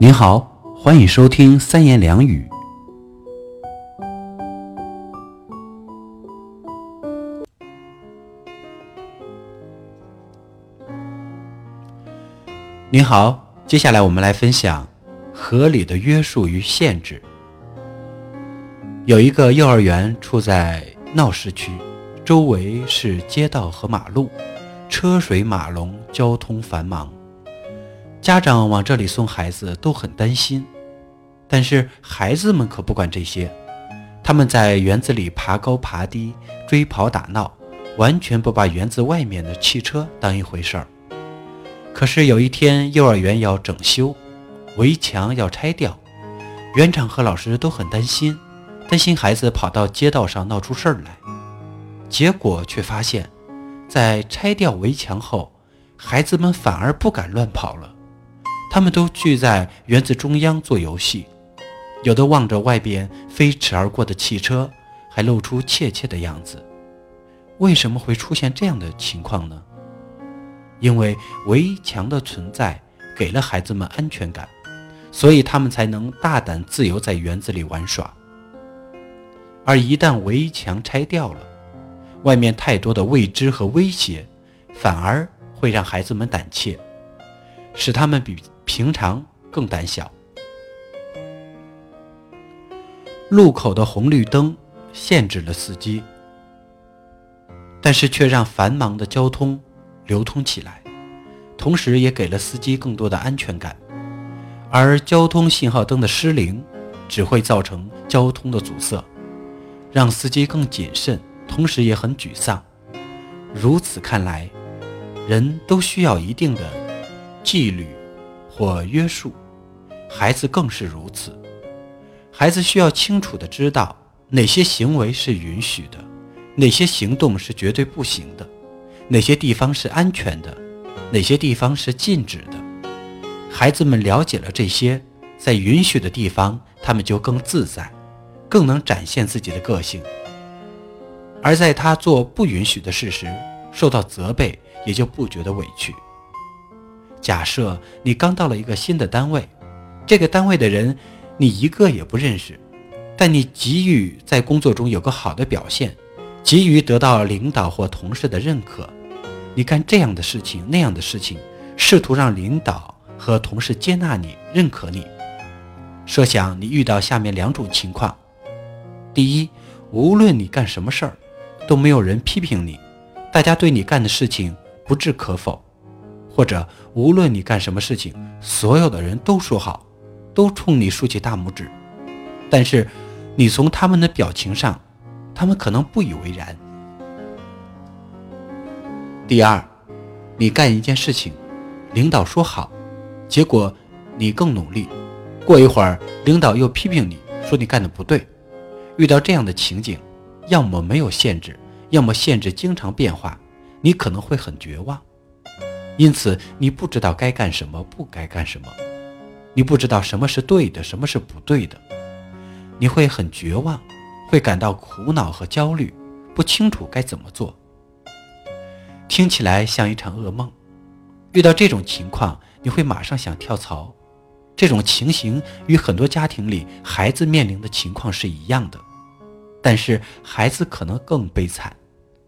您好，欢迎收听三言两语。您好，接下来我们来分享合理的约束与限制。有一个幼儿园处在闹市区，周围是街道和马路，车水马龙，交通繁忙。家长往这里送孩子都很担心，但是孩子们可不管这些，他们在园子里爬高爬低、追跑打闹，完全不把园子外面的汽车当一回事儿。可是有一天，幼儿园要整修，围墙要拆掉，园长和老师都很担心，担心孩子跑到街道上闹出事儿来。结果却发现，在拆掉围墙后，孩子们反而不敢乱跑了。他们都聚在园子中央做游戏，有的望着外边飞驰而过的汽车，还露出怯怯的样子。为什么会出现这样的情况呢？因为围墙的存在给了孩子们安全感，所以他们才能大胆自由在园子里玩耍。而一旦围墙拆掉了，外面太多的未知和威胁，反而会让孩子们胆怯，使他们比。平常更胆小。路口的红绿灯限制了司机，但是却让繁忙的交通流通起来，同时也给了司机更多的安全感。而交通信号灯的失灵，只会造成交通的阻塞，让司机更谨慎，同时也很沮丧。如此看来，人都需要一定的纪律。或约束，孩子更是如此。孩子需要清楚的知道哪些行为是允许的，哪些行动是绝对不行的，哪些地方是安全的，哪些地方是禁止的。孩子们了解了这些，在允许的地方，他们就更自在，更能展现自己的个性；而在他做不允许的事时，受到责备，也就不觉得委屈。假设你刚到了一个新的单位，这个单位的人你一个也不认识，但你急于在工作中有个好的表现，急于得到领导或同事的认可，你干这样的事情那样的事情，试图让领导和同事接纳你、认可你。设想你遇到下面两种情况：第一，无论你干什么事儿，都没有人批评你，大家对你干的事情不置可否。或者，无论你干什么事情，所有的人都说好，都冲你竖起大拇指。但是，你从他们的表情上，他们可能不以为然。第二，你干一件事情，领导说好，结果你更努力，过一会儿领导又批评你说你干的不对。遇到这样的情景，要么没有限制，要么限制经常变化，你可能会很绝望。因此，你不知道该干什么，不该干什么，你不知道什么是对的，什么是不对的，你会很绝望，会感到苦恼和焦虑，不清楚该怎么做。听起来像一场噩梦。遇到这种情况，你会马上想跳槽。这种情形与很多家庭里孩子面临的情况是一样的，但是孩子可能更悲惨，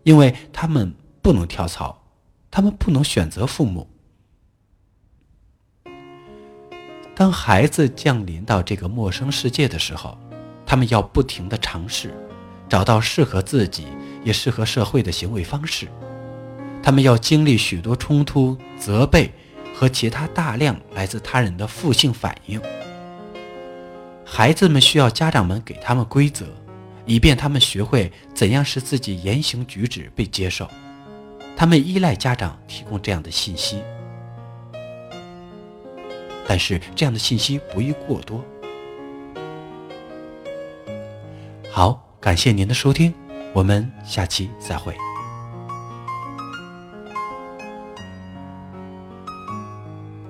因为他们不能跳槽。他们不能选择父母。当孩子降临到这个陌生世界的时候，他们要不停的尝试，找到适合自己也适合社会的行为方式。他们要经历许多冲突、责备和其他大量来自他人的负性反应。孩子们需要家长们给他们规则，以便他们学会怎样使自己言行举止被接受。他们依赖家长提供这样的信息，但是这样的信息不宜过多。好，感谢您的收听，我们下期再会。